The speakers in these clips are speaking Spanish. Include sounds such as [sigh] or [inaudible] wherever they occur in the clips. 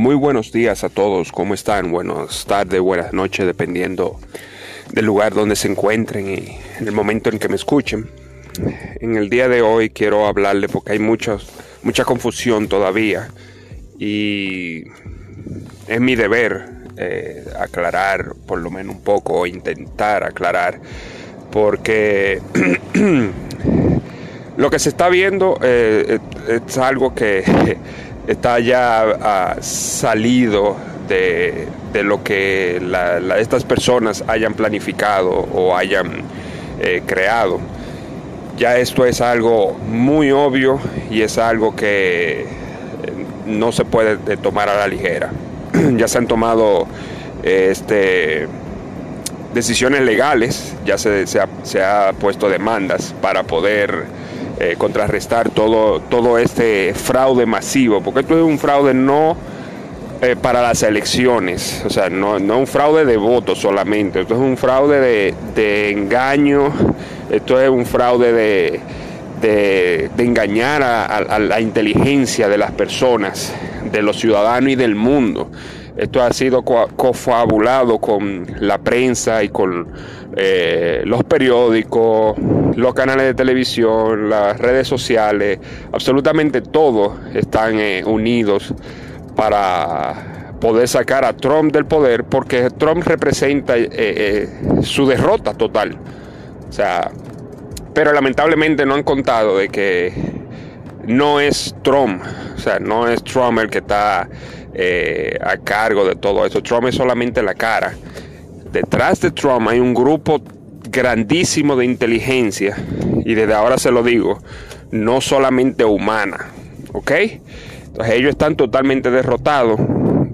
Muy buenos días a todos, ¿cómo están? Buenas tardes, buenas noches, dependiendo del lugar donde se encuentren y en el momento en que me escuchen. En el día de hoy quiero hablarle porque hay mucha confusión todavía y es mi deber eh, aclarar por lo menos un poco o intentar aclarar porque [clears throat] lo que se está viendo eh, es algo que está ya ah, salido de, lo que estas personas hayan planificado o hayan eh, creado. Ya esto es algo muy obvio y es algo que eh, no se puede tomar a la ligera. [clears throat] ya se han tomado este, decisiones legales, ya se, se, ha, se ha puesto demandas para poder eh, contrarrestar todo, todo este fraude masivo, porque esto es un fraude no eh, para las elecciones, o sea, no, no un fraude de votos solamente, esto es un fraude de, engaño, esto es un fraude de, de, engañar a, la inteligencia de las personas, de los ciudadanos y del mundo. Esto ha sido cofabulado con la prensa y con eh, los periódicos, los canales de televisión, las redes sociales, absolutamente todos están eh, unidos para poder sacar a Trump del poder porque Trump representa eh, su derrota total. O sea, pero lamentablemente no han contado de que no es Trump, o sea, no es Trump el que está a cargo de todo eso. Trump es solamente la cara detrás de Trump hay un grupo grandísimo de inteligencia, y desde ahora se lo digo, no solamente humana, ¿ok? Entonces ellos están totalmente derrotados,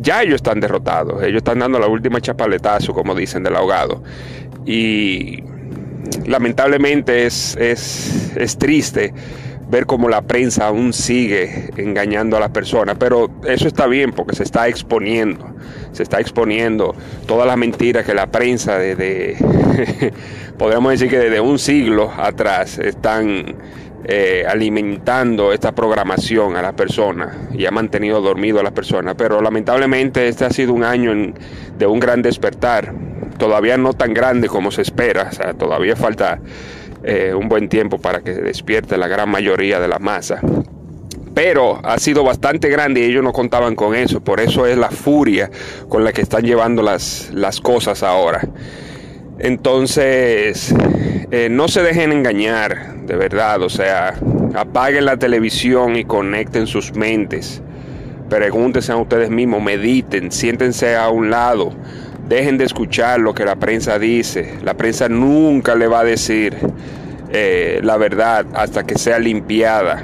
ya ellos están derrotados, ellos están dando la última chapaletazo, como dicen, del ahogado. Y lamentablemente es, es, es triste ver cómo la prensa aún sigue engañando a las personas, pero eso está bien porque se está exponiendo, se está exponiendo todas las mentiras que la prensa desde, [laughs] podríamos decir que desde un siglo atrás están eh, alimentando esta programación a las personas y ha mantenido dormido a las personas, pero lamentablemente este ha sido un año de un gran despertar, todavía no tan grande como se espera, o sea, todavía falta eh, un buen tiempo para que despierte la gran mayoría de la masa. Pero ha sido bastante grande y ellos no contaban con eso. Por eso es la furia con la que están llevando las, las cosas ahora. Entonces, eh, no se dejen engañar, de verdad. O sea, apaguen la televisión y conecten sus mentes. Pregúntense a ustedes mismos, mediten, siéntense a un lado Dejen de escuchar lo que la prensa dice. La prensa nunca le va a decir eh, la verdad hasta que sea limpiada.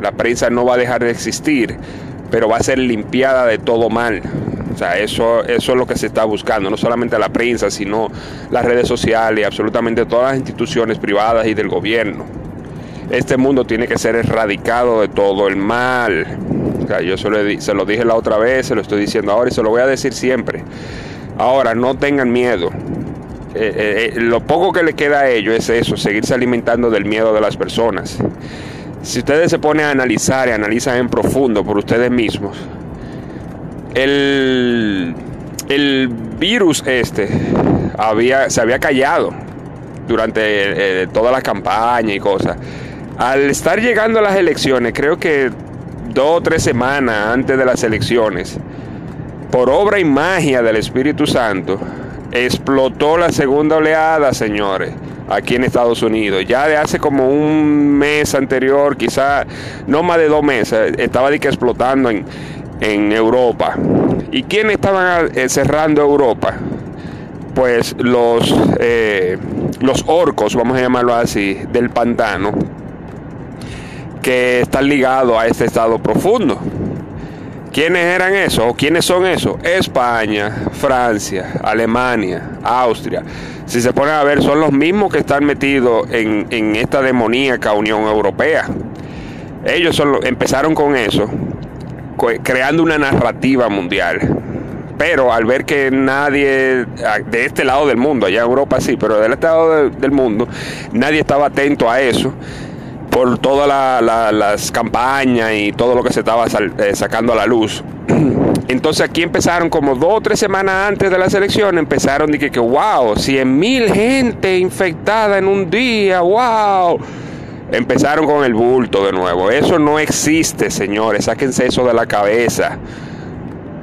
La prensa no va a dejar de existir, pero va a ser limpiada de todo mal. O sea, eso, es lo que se está buscando, no solamente la prensa, sino las redes sociales, absolutamente todas las instituciones privadas y del gobierno. Este mundo tiene que ser erradicado de todo el mal. O sea, yo se lo dije la otra vez, se lo estoy diciendo ahora y se lo voy a decir siempre. Ahora, no tengan miedo. Eh, eh, eh, lo poco que le queda a ellos es eso, seguirse alimentando del miedo de las personas. Si ustedes se ponen a analizar y analizan en profundo por ustedes mismos, el, el virus este había, se había callado durante toda la campaña y cosas. Al estar llegando a las elecciones, creo que dos o tres semanas antes de las elecciones, por obra y magia del Espíritu Santo, explotó la segunda oleada, señores, aquí en Estados Unidos. Ya de hace como un mes anterior, quizá no más de dos meses, estaba de que explotando en, en Europa. ¿Y quiénes estaban eh, cerrando Europa? Pues los, eh, los orcos, vamos a llamarlo así, del pantano, que están ligados a este estado profundo. ¿Quiénes eran esos o quiénes son esos? España, Francia, Alemania, Austria. Si se ponen a ver, son los mismos que están metidos en, esta demoníaca Unión Europea. Ellos empezaron con eso, creando una narrativa mundial. Pero al ver que nadie, de este lado del mundo, allá en Europa sí, pero del este lado del mundo, nadie estaba atento a eso por todas las campañas y todo lo que se estaba eh, sacando a la luz. [clears throat] Entonces aquí empezaron como dos o tres semanas antes de las elecciones, empezaron de que, wow, 100 mil gente infectada en un día, wow. Empezaron con el bulto de nuevo. Eso no existe, señores. Sáquense eso de la cabeza.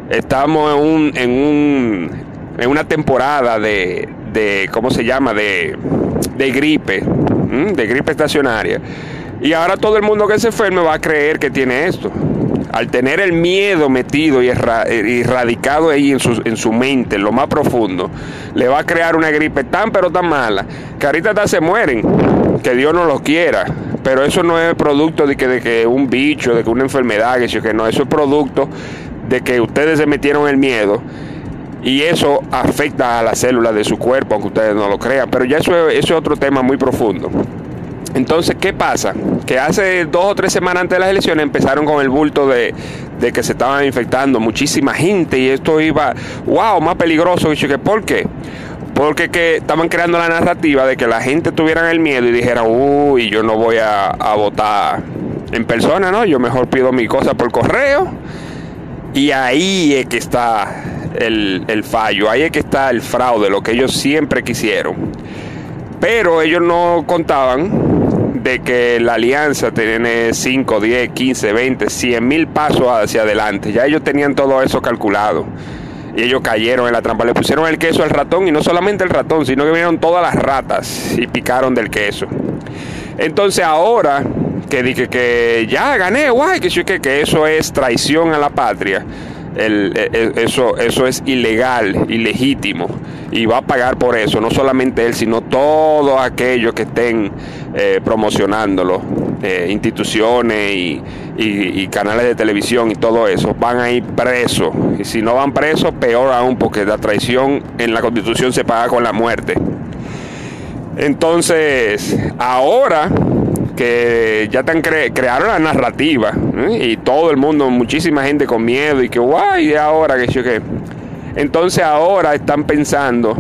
Estamos en un, en un, en una temporada de, de ¿cómo se llama? De gripe, de gripe estacionaria. Y ahora todo el mundo que se enferme va a creer que tiene esto. Al tener el miedo metido y erradicado ahí en su, en su mente, en lo más profundo, le va a crear una gripe tan pero tan mala que ahorita hasta se mueren, que Dios no los quiera. Pero eso no es producto de que, de que un bicho, de que una enfermedad, que, que no, eso es producto de que ustedes se metieron el miedo y eso afecta a las células de su cuerpo, aunque ustedes no lo crean. Pero ya eso es otro tema muy profundo. Entonces, ¿qué pasa? Que hace dos o tres semanas antes de las elecciones empezaron con el bulto de, que se estaban infectando muchísima gente y esto iba, wow, más peligroso. ¿Por qué? Porque que estaban creando la narrativa de que la gente tuviera el miedo y dijera, uy, yo no voy a, a votar en persona, ¿no? Yo mejor pido mi cosa por correo. Y ahí es que está el, el fallo, ahí es que está el fraude, lo que ellos siempre quisieron. Pero ellos no contaban de que la alianza tiene 5, 10, 15, 20, 100 mil pasos hacia adelante. Ya ellos tenían todo eso calculado. Y ellos cayeron en la trampa. Le pusieron el queso al ratón y no solamente el ratón, sino que vinieron todas las ratas y picaron del queso. Entonces ahora que dije que ya gané, guay, que, que, eso es traición a la patria el, e, e, eso, eso es ilegal, ilegítimo, y va a pagar por eso, no solamente él, sino todos aquellos que estén eh, promocionándolo, eh, instituciones y, y, canales de televisión y todo eso, van a ir presos, y si no van presos, peor aún, porque la traición en la constitución se paga con la muerte. Entonces, ahora que ya están crearon la narrativa ¿eh? y todo el mundo, muchísima gente con miedo y que guay, ahora que yo que. Entonces ahora están pensando,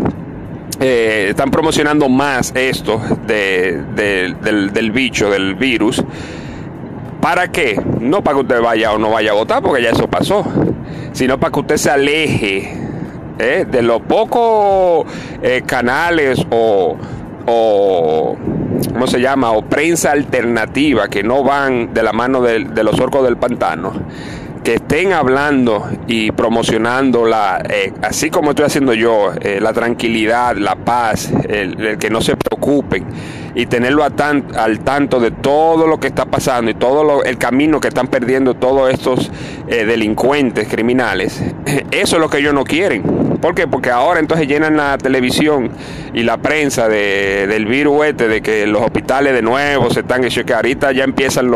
eh, están promocionando más esto de, del, bicho, del virus. ¿Para qué? No para que usted vaya o no vaya a votar, porque ya eso pasó, sino para que usted se aleje ¿eh? de los pocos canales o, o ¿cómo se llama? O prensa alternativa que no van de la mano de, los orcos del pantano, que estén hablando y promocionando la, eh, así como estoy haciendo yo, eh, la tranquilidad, la paz, el, que no se preocupen y tenerlo al tanto de todo lo que está pasando y todo el camino que están perdiendo todos estos eh, delincuentes criminales. [clears throat] Eso es lo que ellos no quieren ¿Por qué? Porque ahora entonces llenan la televisión y la prensa de, del virus este, de que los hospitales de nuevo se están hechos, que ahorita ya empiezan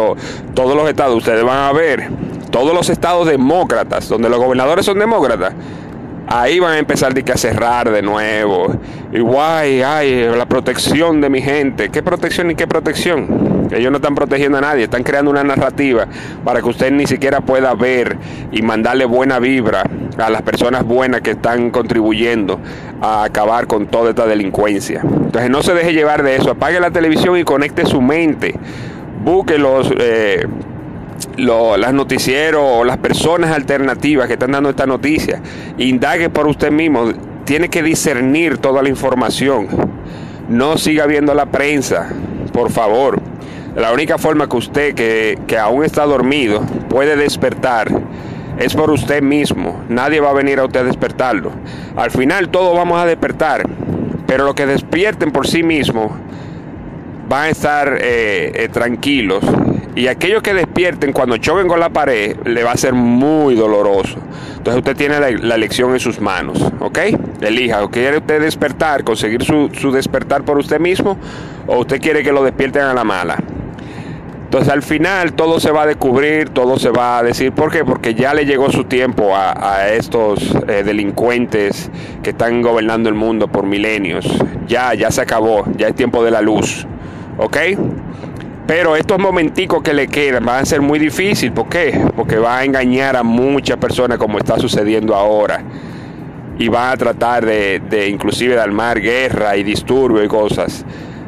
todos los estados, ustedes van a ver, todos los estados demócratas, donde los gobernadores son demócratas, ahí van a empezar a cerrar de nuevo. Y guay, ay, la protección de mi gente. ¿Qué protección y qué protección? Ellos no están protegiendo a nadie, están creando una narrativa para que usted ni siquiera pueda ver y mandarle buena vibra a las personas buenas que están contribuyendo a acabar con toda esta delincuencia. Entonces no se deje llevar de eso, apague la televisión y conecte su mente. Busque los... Eh, las noticieros o las personas alternativas que están dando esta noticia. Indague por usted mismo. Tiene que discernir toda la información. No siga viendo la prensa, por favor. La única forma que usted, que, que aún está dormido, puede despertar es por usted mismo. Nadie va a venir a usted a despertarlo. Al final todos vamos a despertar, pero los que despierten por sí mismos van a estar eh, eh, tranquilos y aquellos que despierten cuando choquen con la pared, le va a ser muy doloroso. Entonces usted tiene la, elección en sus manos, ¿ok? Elija, ¿o quiere usted despertar, conseguir su, despertar por usted mismo? ¿O usted quiere que lo despierten a la mala? Entonces al final todo se va a descubrir, todo se va a decir. ¿Por qué? Porque ya le llegó su tiempo a, estos eh, delincuentes que están gobernando el mundo por milenios. Ya, ya se acabó, ya es tiempo de la luz. ¿Ok? Pero estos momenticos que le quedan van a ser muy difíciles. ¿Por qué? Porque va a engañar a muchas personas como está sucediendo ahora. Y va a tratar de, de inclusive de armar guerra y disturbio y cosas.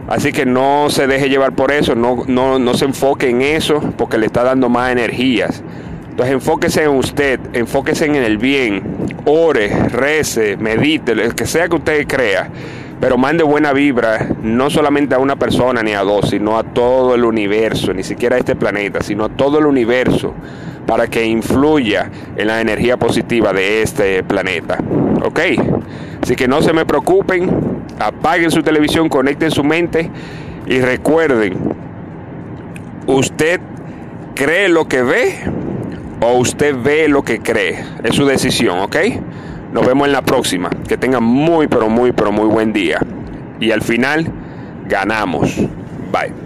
Así que no se deje llevar por eso, no, no, no se enfoque en eso porque le está dando más energías. Entonces enfóquese en usted, enfóquese en el bien, ore, rece, medite, lo que sea que usted crea, pero mande buena vibra no solamente a una persona ni a dos, sino a todo el universo, ni siquiera a este planeta, sino a todo el universo, para que influya en la energía positiva de este planeta. ¿Ok? Así que no se me preocupen, apaguen su televisión, conecten su mente y recuerden, usted cree lo que ve o usted ve lo que cree. Es su decisión, ¿ok? Nos vemos en la próxima. Que tengan muy, pero muy, pero muy buen día. Y al final, ganamos. Bye.